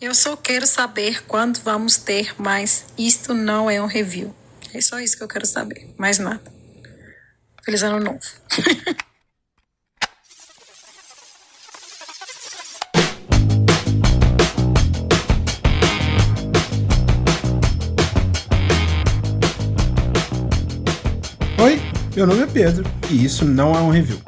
Eu só quero saber quando vamos ter, mas isto não é um review. É só isso que eu quero saber, mais nada. Feliz ano novo. Oi, meu nome é Pedro e isso não é um review.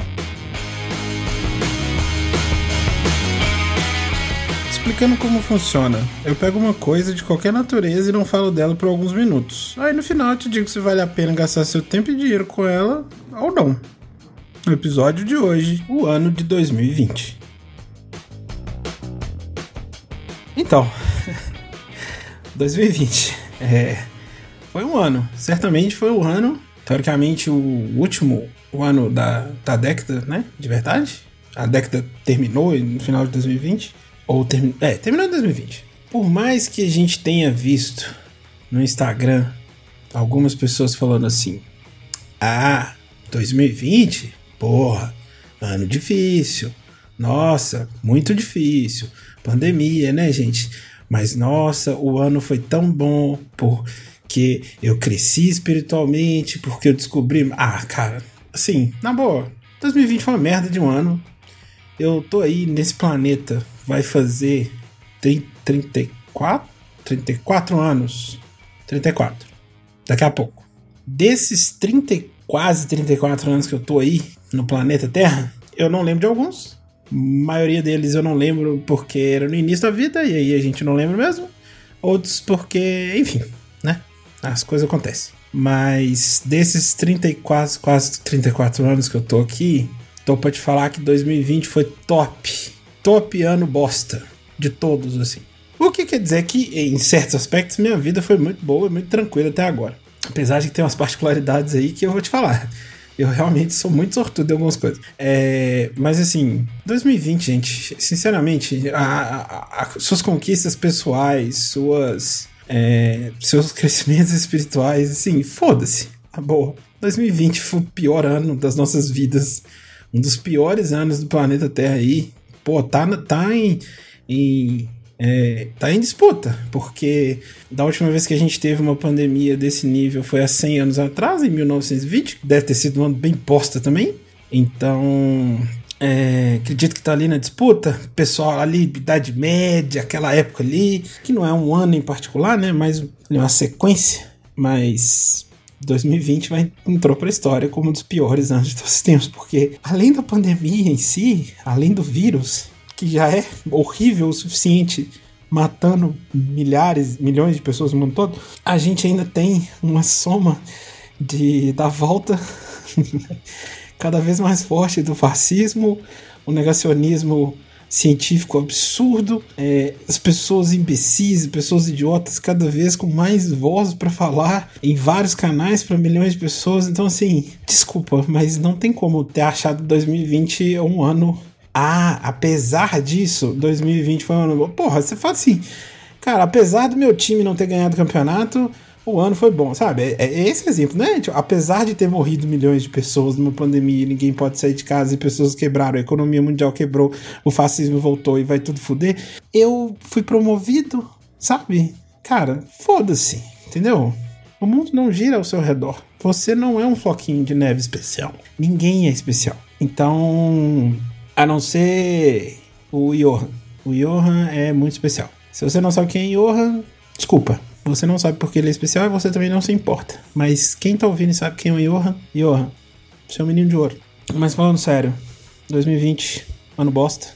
Explicando como funciona, eu pego uma coisa de qualquer natureza e não falo dela por alguns minutos. Aí no final eu te digo se vale a pena gastar seu tempo e dinheiro com ela ou não. No episódio de hoje, o ano de 2020. Então, 2020 é, foi um ano, certamente foi um ano, teoricamente o último o ano da, da década, né? De verdade. A década terminou no final de 2020. Ou termi é, terminou em 2020. Por mais que a gente tenha visto no Instagram algumas pessoas falando assim: Ah, 2020? Porra, ano difícil. Nossa, muito difícil. Pandemia, né, gente? Mas nossa, o ano foi tão bom porque eu cresci espiritualmente, porque eu descobri. Ah, cara, assim, na boa, 2020 foi uma merda de um ano. Eu tô aí nesse planeta vai fazer 34, 34 anos. 34. Daqui a pouco. Desses 30, quase 34 anos que eu tô aí no planeta Terra, eu não lembro de alguns. A maioria deles eu não lembro porque era no início da vida e aí a gente não lembra mesmo. Outros porque, enfim, né? As coisas acontecem. Mas desses 34, quase 34 anos que eu tô aqui, tô pra te falar que 2020 foi top top ano bosta de todos, assim. O que quer dizer que, em certos aspectos, minha vida foi muito boa e muito tranquila até agora. Apesar de ter umas particularidades aí que eu vou te falar. Eu realmente sou muito sortudo em algumas coisas. É, mas assim, 2020, gente, sinceramente, a, a, a, suas conquistas pessoais, suas, é, seus crescimentos espirituais, assim, foda-se. Tá boa. 2020 foi o pior ano das nossas vidas. Um dos piores anos do planeta Terra aí pô, tá, tá em, em é, tá em disputa, porque da última vez que a gente teve uma pandemia desse nível foi há 100 anos atrás, em 1920, deve ter sido um ano bem posta também. Então, é, acredito que tá ali na disputa, pessoal ali, Idade Média, aquela época ali, que não é um ano em particular, né, mas uma sequência, mas 2020 vai, entrou para a história como um dos piores anos de todos os tempos, porque além da pandemia em si, além do vírus, que já é horrível o suficiente, matando milhares, milhões de pessoas no mundo todo, a gente ainda tem uma soma de da volta cada vez mais forte do fascismo, o negacionismo científico absurdo, é, as pessoas imbecis, pessoas idiotas, cada vez com mais voz para falar em vários canais para milhões de pessoas. Então, assim, desculpa, mas não tem como ter achado 2020 um ano. Ah, apesar disso, 2020 foi um ano. Porra, você fala assim, cara, apesar do meu time não ter ganhado o campeonato o ano foi bom, sabe? É, é esse exemplo, né? Tipo, apesar de ter morrido milhões de pessoas numa pandemia, ninguém pode sair de casa e pessoas quebraram, a economia mundial quebrou, o fascismo voltou e vai tudo fuder. Eu fui promovido, sabe? Cara, foda-se, entendeu? O mundo não gira ao seu redor. Você não é um floquinho de neve especial. Ninguém é especial. Então, a não ser o Johan. O Johan é muito especial. Se você não sabe quem é Johan, desculpa. Você não sabe porque ele é especial e você também não se importa. Mas quem tá ouvindo sabe quem é o Johan, Johan, seu menino de ouro. Mas falando sério, 2020, ano bosta.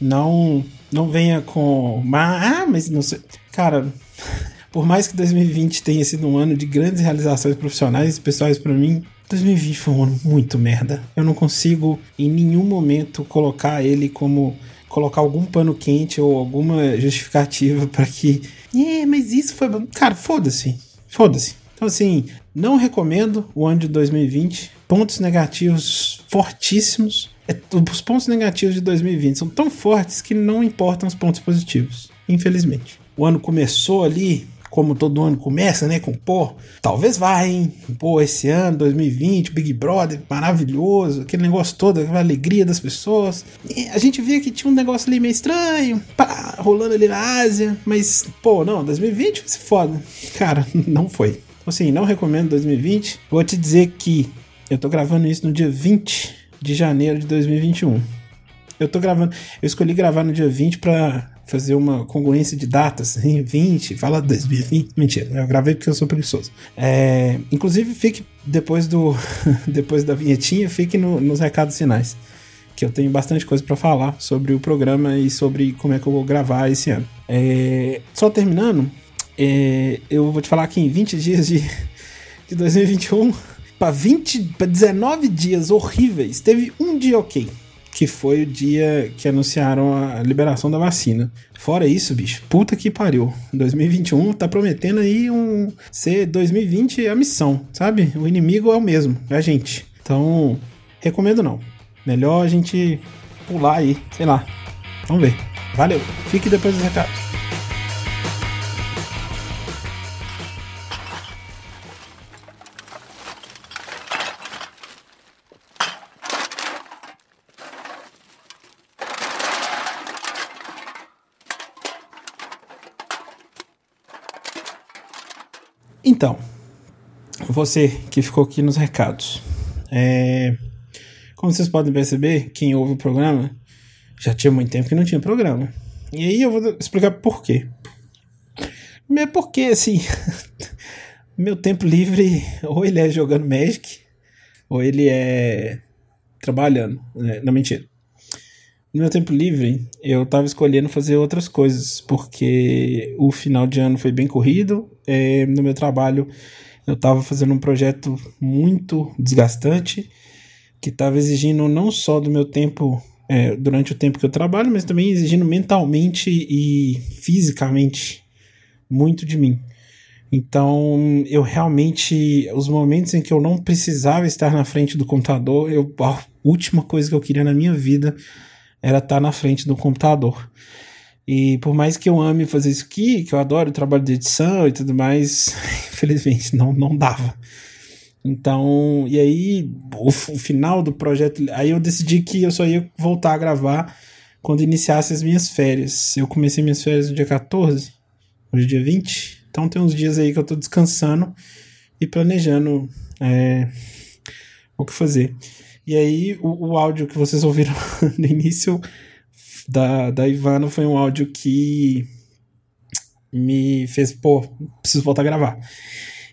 Não, não venha com. Ah, mas não sei. Cara, por mais que 2020 tenha sido um ano de grandes realizações profissionais e pessoais para mim, 2020 foi um ano muito merda. Eu não consigo em nenhum momento colocar ele como colocar algum pano quente ou alguma justificativa para que. É, mas isso foi. Cara, foda-se. Foda-se. Então, assim, não recomendo o ano de 2020. Pontos negativos fortíssimos. É, os pontos negativos de 2020 são tão fortes que não importam os pontos positivos. Infelizmente. O ano começou ali como todo ano começa, né? Com, pô, talvez vá, hein? Pô, esse ano, 2020, Big Brother, maravilhoso, aquele negócio todo, aquela alegria das pessoas. E a gente via que tinha um negócio ali meio estranho, pá, rolando ali na Ásia, mas, pô, não, 2020 vai ser foda. Cara, não foi. Assim, não recomendo 2020. Vou te dizer que eu tô gravando isso no dia 20 de janeiro de 2021. Eu tô gravando, eu escolhi gravar no dia 20 pra fazer uma congruência de datas, em 20, fala 2020, mentira, eu gravei porque eu sou preguiçoso. É, inclusive, fique depois do depois da vinhetinha, fique no, nos recados finais, que eu tenho bastante coisa para falar sobre o programa e sobre como é que eu vou gravar esse ano. É, só terminando, é, eu vou te falar que em 20 dias de, de 2021, para 20, para 19 dias horríveis, teve um dia ok que foi o dia que anunciaram a liberação da vacina. Fora isso, bicho, puta que pariu. 2021 tá prometendo aí um ser 2020 a missão, sabe? O inimigo é o mesmo, é a gente. Então, recomendo não. Melhor a gente pular aí, sei lá. Vamos ver. Valeu. Fique depois dos recados. Então, você que ficou aqui nos recados. É, como vocês podem perceber, quem ouve o programa já tinha muito tempo que não tinha programa. E aí eu vou explicar por quê. É porque, assim, meu tempo livre, ou ele é jogando Magic, ou ele é trabalhando. Né? Não, mentira. No meu tempo livre, eu tava escolhendo fazer outras coisas, porque o final de ano foi bem corrido. É, no meu trabalho, eu tava fazendo um projeto muito desgastante, que tava exigindo não só do meu tempo é, durante o tempo que eu trabalho, mas também exigindo mentalmente e fisicamente muito de mim. Então, eu realmente, os momentos em que eu não precisava estar na frente do computador, eu, a última coisa que eu queria na minha vida era estar tá na frente do computador. E por mais que eu ame fazer isso aqui, que eu adoro o trabalho de edição e tudo mais, infelizmente não, não dava. Então, e aí, o, o, final do projeto, aí eu decidi que eu só ia voltar a gravar quando iniciasse as minhas férias. Eu comecei minhas férias no dia 14, hoje é dia 20, então tem uns dias aí que eu tô descansando e planejando é, o que fazer. E aí, o, o áudio que vocês ouviram no início da, da Ivana foi um áudio que me fez, pô, preciso voltar a gravar.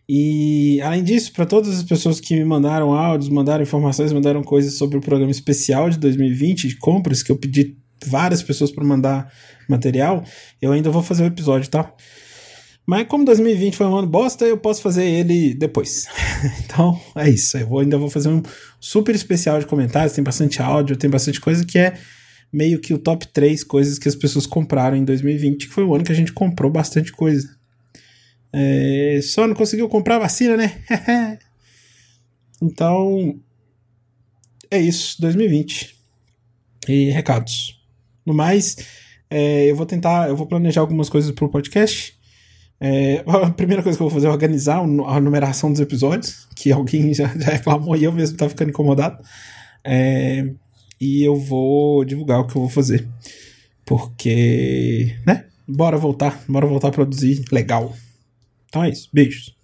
E além disso, para todas as pessoas que me mandaram áudios, mandaram informações, mandaram coisas sobre o programa especial de 2020 de compras, que eu pedi várias pessoas para mandar material, eu ainda vou fazer o episódio, tá? Mas como 2020 foi um ano bosta, eu posso fazer ele depois. então é isso. Eu vou, ainda vou fazer um super especial de comentários. Tem bastante áudio, tem bastante coisa que é meio que o top 3 coisas que as pessoas compraram em 2020, que foi o ano que a gente comprou bastante coisa. É, só não conseguiu comprar vacina, né? então é isso, 2020. E recados. No mais, é, eu vou tentar, eu vou planejar algumas coisas pro podcast. É, a primeira coisa que eu vou fazer é organizar a numeração dos episódios, que alguém já, já reclamou e eu mesmo tava ficando incomodado. É, e eu vou divulgar o que eu vou fazer. Porque, né? Bora voltar, bora voltar a produzir legal. Então é isso. Beijos.